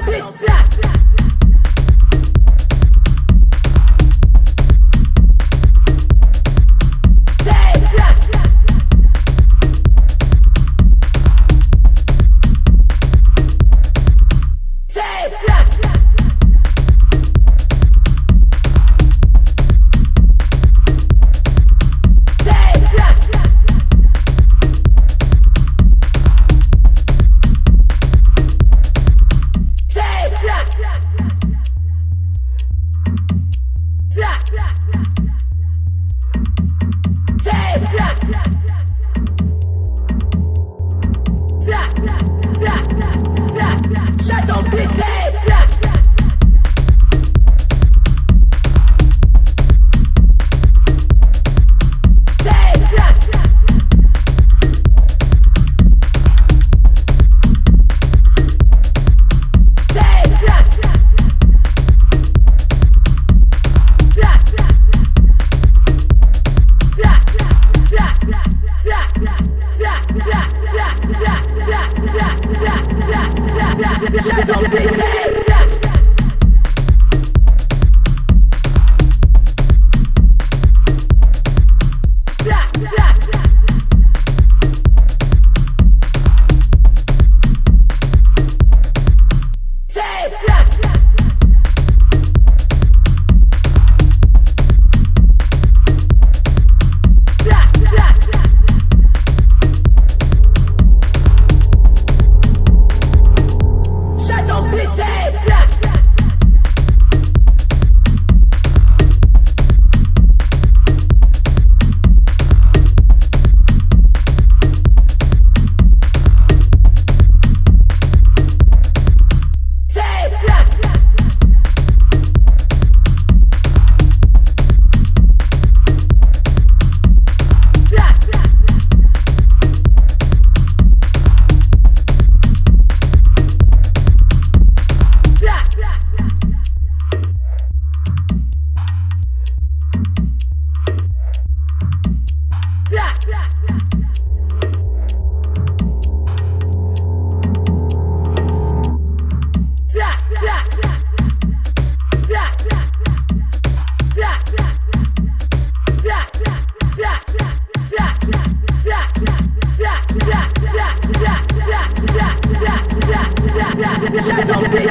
bitch down. Shut up,